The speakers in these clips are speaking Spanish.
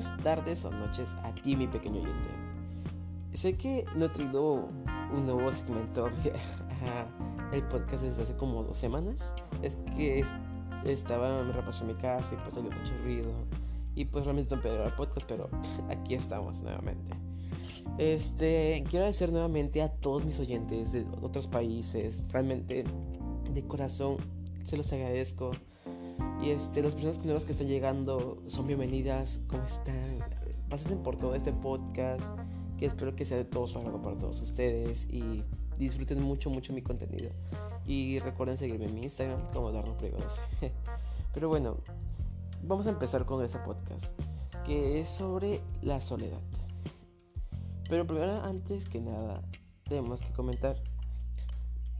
días, tardes o noches a ti, mi pequeño oyente. Sé que no he traído un nuevo segmento el podcast desde hace como dos semanas. Es que estaba, me repasó en mi casa y pues salió mucho ruido. Y pues realmente no puedo el podcast, pero aquí estamos nuevamente. Este, quiero agradecer nuevamente a todos mis oyentes de otros países. Realmente, de corazón, se los agradezco. Y este, las personas nuevas que están llegando son bienvenidas. ¿Cómo están? Pasen por todo este podcast. Que espero que sea de todo su para todos ustedes. Y disfruten mucho, mucho mi contenido. Y recuerden seguirme en mi Instagram como Darno Privados. Pero bueno, vamos a empezar con este podcast. Que es sobre la soledad. Pero primero, antes que nada, tenemos que comentar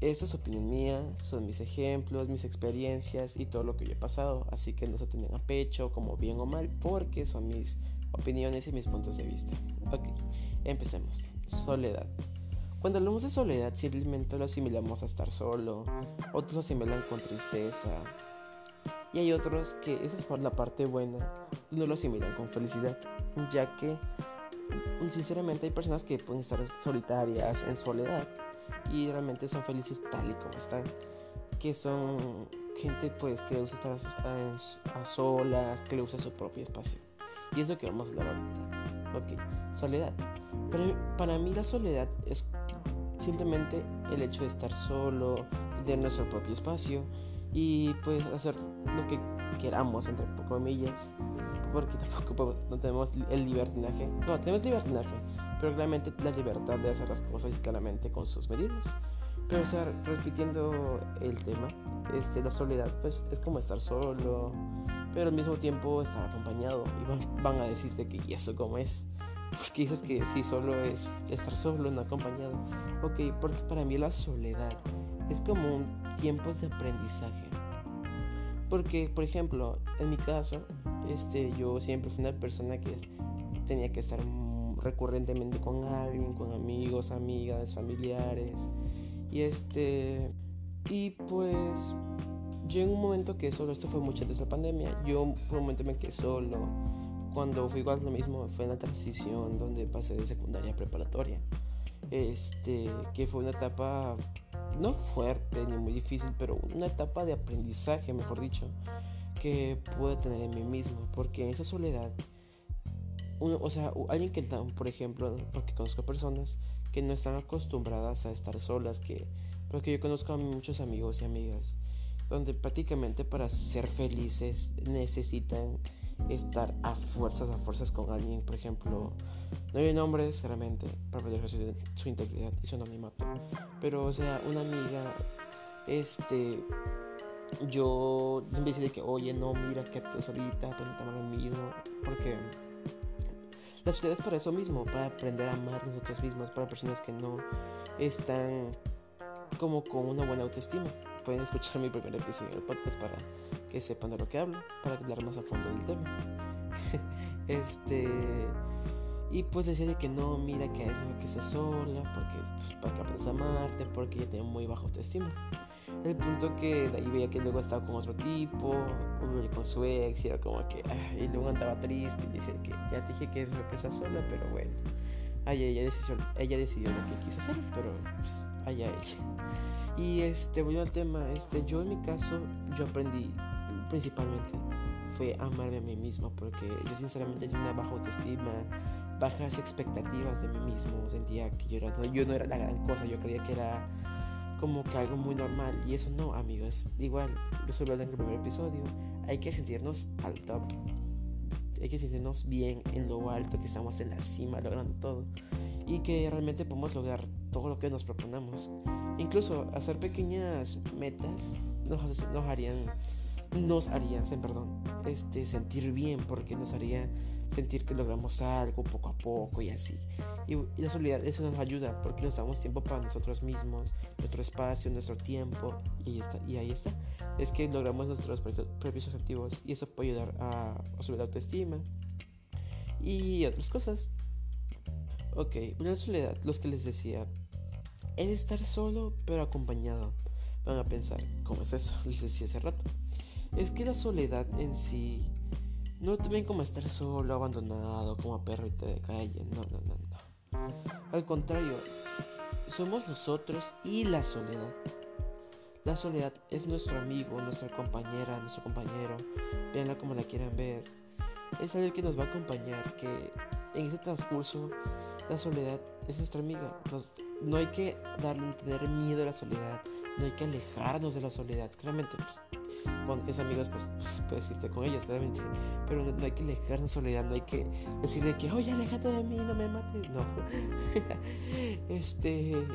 esta es opinión mía, son mis ejemplos, mis experiencias y todo lo que yo he pasado, así que no se tengan a pecho como bien o mal, porque son mis opiniones y mis puntos de vista. Ok, empecemos. Soledad. Cuando hablamos de soledad, simplemente lo asimilamos a estar solo, otros lo asimilan con tristeza, y hay otros que esa es por la parte buena no lo asimilan con felicidad, ya que sinceramente hay personas que pueden estar solitarias, en soledad, y realmente son felices tal y como están. Que son gente pues que le gusta estar a, solas, que le gusta su propio espacio. Y es lo que vamos a hablar ahorita. Ok, soledad. Pero para mí la soledad es simplemente el hecho de estar solo, de nuestro propio espacio y pues hacer lo que queramos, entre comillas, porque tampoco no tenemos el libertinaje. No, tenemos libertinaje, pero claramente la libertad de hacer las cosas claramente con sus medidas. Pero, o sea, repitiendo el tema, este, la soledad, pues es como estar solo, pero al mismo tiempo estar acompañado. Y van, a decirte que, ¿y eso cómo es? Porque dices que sí, solo es estar solo, no acompañado. Ok, porque para mí la soledad es como un tiempo de aprendizaje. Porque, por ejemplo, en mi caso, este, yo siempre fui una persona que tenía que estar recurrentemente con alguien, con amigos, amigas, familiares. Y este. Y pues. Yo en un momento que solo, esto fue mucho antes de la pandemia, yo por un momento me quedé solo. Cuando fui igual lo mismo, fue en la transición donde pasé de secundaria a preparatoria. Este, que fue una etapa no fuerte ni muy difícil, pero una etapa de aprendizaje, mejor dicho, que pude tener en mí mismo, porque en esa soledad o sea, alguien que, por ejemplo, porque conozco personas que no están acostumbradas a estar solas, que, porque yo conozco a muchos amigos y amigas, donde prácticamente para ser felices necesitan estar a fuerzas, a fuerzas con alguien, por ejemplo, no hay nombres, realmente, para proteger su, integridad y su anonimato, pero, o sea, una amiga, este, yo siempre dice que, oye, no, mira, que te solita, te lo mismo, porque la sociedad es para eso mismo, para aprender a amar nosotros mismos, para personas que no están como con una buena autoestima. Pueden escuchar mi primer episodio del podcast para que sepan de lo que hablo, para hablar más a fondo del tema. este. Y pues decía de que no, mira que es que estés sola, porque pues, para que aprendas a amarte, porque ya tengo muy baja autoestima. El punto que de ahí veía que luego estaba con otro tipo, con su ex, y era como que, ah, y luego andaba triste, y decía que ya te dije que es que está sola, pero bueno, allá ella decidió, ella decidió lo que quiso hacer, pero pues, allá ella. Y este, voy al tema, este, yo en mi caso, yo aprendí principalmente fue amarme a mí mismo, porque yo sinceramente tenía una baja autoestima, bajas expectativas de mí mismo, sentía que yo, era, yo no era la gran cosa, yo creía que era como que algo muy normal. Y eso no, amigos. Igual, yo solo en el primer episodio. Hay que sentirnos al top. Hay que sentirnos bien en lo alto, que estamos en la cima logrando todo. Y que realmente podemos lograr todo lo que nos proponemos. Incluso hacer pequeñas metas nos, nos harían, nos harían, perdón, este, sentir bien, porque nos haría sentir que logramos algo poco a poco y así. Y, la soledad, eso nos ayuda porque nos damos tiempo para nosotros mismos, nuestro espacio, nuestro tiempo, y ahí está. Y ahí está. Es que logramos nuestros propios objetivos y eso puede ayudar a, subir la autoestima y otras cosas. Ok, la soledad, los que les decía, es estar solo pero acompañado. Van a pensar, ¿cómo es eso? Les decía hace rato. Es que la soledad en sí No te ven como estar solo, abandonado, como perrito de calle. No, no, no, no. Al contrario, somos nosotros y la soledad. La soledad es nuestro amigo, nuestra compañera, nuestro compañero. Veanla como la quieran ver. Es alguien que nos va a acompañar, que en ese transcurso la soledad es nuestra amiga. no hay que darle tener miedo a la soledad. No hay que alejarnos de la soledad. Claramente, pues, con esos amigos, pues, pues, puedes irte con ellos, claramente. Pero no, hay que alejarnos de soledad. No hay que decirle que, oye, alejate de mí, no me mates. No. este.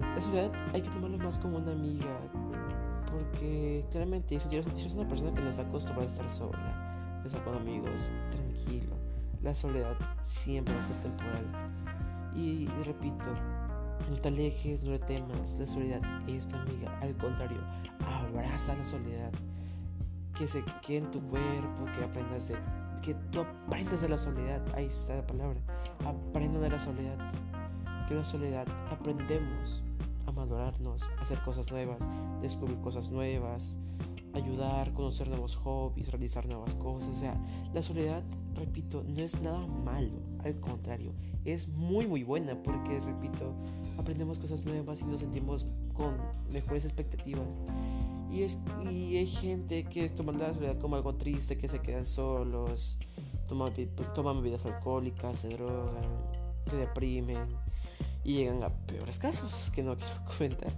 La soledad hay que tomarlo más como una amiga. Porque claramente, si eres una persona que no está acostumbrada a estar sola, que está con amigos, tranquilo. La soledad siempre va a ser temporal. Y, repito, no te alejes, no le temas. La soledad es tu amiga. Al contrario, abraza la soledad. Que se quede en tu cuerpo, que aprendas de, que tú aprendas de la soledad. Ahí está la palabra. Aprenda de la soledad. Que la soledad aprendemos a madurarnos, a hacer cosas nuevas, descubrir cosas nuevas, ayudar, conocer nuevos hobbies, realizar nuevas cosas. O sea, la soledad, repito, no es nada malo, al contrario, es muy muy buena porque, repito, aprendemos cosas nuevas y nos sentimos con mejores expectativas. Y, es, y hay gente que toma la soledad como algo triste, que se quedan solos, toman, toman bebidas alcohólicas, se drogan, se deprimen y llegan a peores casos que no quiero comentar.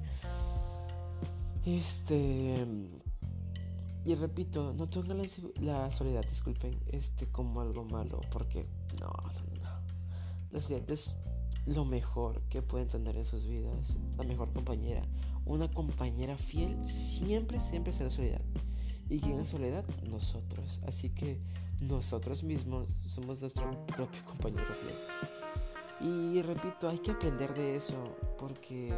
Este, y repito, no tengan la, soledad, disculpen, este como algo malo, porque no, no, no. La soledad es lo mejor que pueden tener en sus vidas, la mejor compañera. Una compañera fiel siempre, siempre será soledad. ¿Y quién es soledad? Nosotros. Así que nosotros mismos somos nuestro propio compañero fiel. Y repito, hay que aprender de eso, porque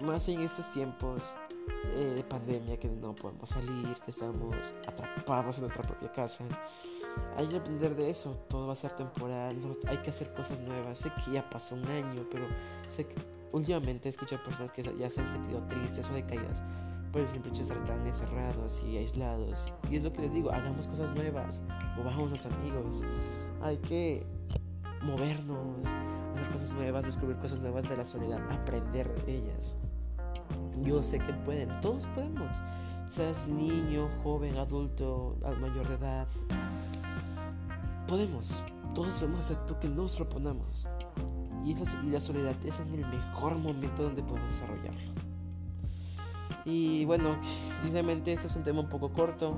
más en estos tiempos eh, de pandemia, que no podemos salir, que estamos atrapados en nuestra propia casa. Hay que aprender de eso, todo va a ser temporal, hay que hacer cosas nuevas. Sé que ya pasó un año, pero sé que últimamente he escuchado personas que ya se han sentido tristes o decaídas por el simple hecho de estar tan encerrados y aislados. Y es lo que les digo, hagamos cosas nuevas, movamos los amigos, hay que movernos, hacer cosas nuevas, descubrir cosas nuevas de la soledad, aprender de ellas. Yo sé que pueden, todos podemos. Seas niño, joven, adulto, al mayor de edad. Podemos, todos podemos hacer lo que nos proponamos. Y, y la soledad es en el mejor momento donde podemos desarrollarlo. Y bueno, sinceramente este es un tema un poco corto.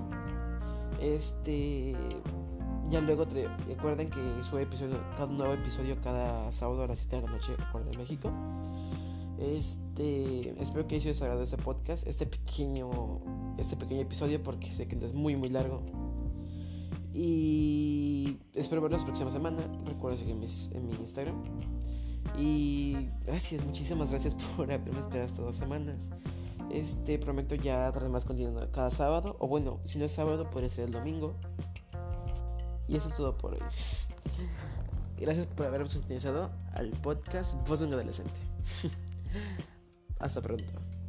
Este. Ya luego recuerden que sube episodio, cada nuevo episodio cada sábado a las 7 de la noche, de México. Este, espero que haya sido este podcast, este pequeño, este pequeño episodio, porque sé que es muy, muy largo. Y espero verlos la próxima semana. Recuerden seguirme en mi Instagram. Y gracias, muchísimas gracias por haberme esperado estas dos semanas. Este, prometo ya darle más contenido cada sábado. O bueno, si no es sábado, puede ser el domingo. Y eso es todo por hoy. Gracias por haberme sintonizado al podcast Voz de un Adolescente. Hasta pronto.